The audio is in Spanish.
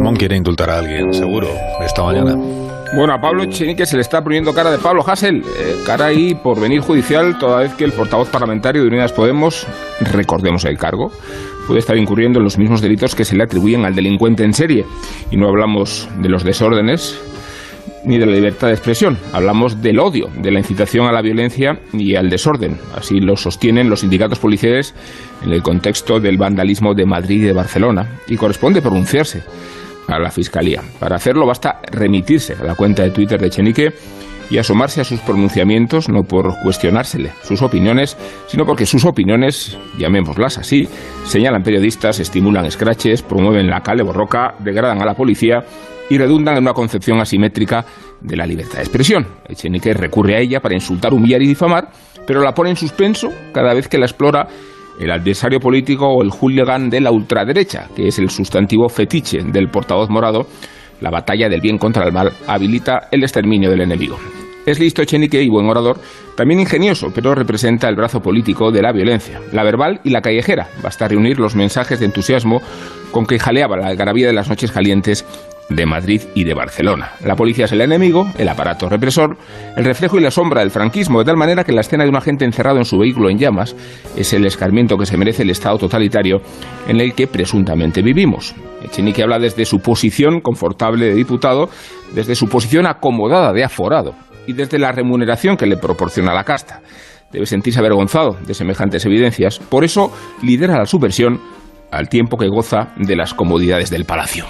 Ramón quiere indultar a alguien, seguro, esta mañana. Bueno, a Pablo Echenique se le está poniendo cara de Pablo Hassel, eh, cara ahí por venir judicial, toda vez que el portavoz parlamentario de Unidas Podemos, recordemos el cargo, puede estar incurriendo en los mismos delitos que se le atribuyen al delincuente en serie. Y no hablamos de los desórdenes ni de la libertad de expresión, hablamos del odio, de la incitación a la violencia y al desorden. Así lo sostienen los sindicatos policiales en el contexto del vandalismo de Madrid y de Barcelona, y corresponde pronunciarse a la Fiscalía. Para hacerlo basta remitirse a la cuenta de Twitter de Chenique y asomarse a sus pronunciamientos, no por cuestionársele sus opiniones, sino porque sus opiniones, llamémoslas así, señalan periodistas, estimulan escraches, promueven la calle borroca, degradan a la policía y redundan en una concepción asimétrica de la libertad de expresión. Echenique recurre a ella para insultar, humillar y difamar, pero la pone en suspenso cada vez que la explora el adversario político o el hooligan de la ultraderecha, que es el sustantivo fetiche del portavoz morado, la batalla del bien contra el mal habilita el exterminio del enemigo. Es listo Echenique y buen orador, también ingenioso, pero representa el brazo político de la violencia, la verbal y la callejera. Basta reunir los mensajes de entusiasmo con que jaleaba la algarabía de las noches calientes de Madrid y de Barcelona. La policía es el enemigo, el aparato represor, el reflejo y la sombra del franquismo, de tal manera que la escena de un agente encerrado en su vehículo en llamas es el escarmiento que se merece el Estado totalitario en el que presuntamente vivimos. Echenique habla desde su posición confortable de diputado, desde su posición acomodada de aforado y desde la remuneración que le proporciona la casta. Debe sentirse avergonzado de semejantes evidencias, por eso lidera la subversión al tiempo que goza de las comodidades del palacio.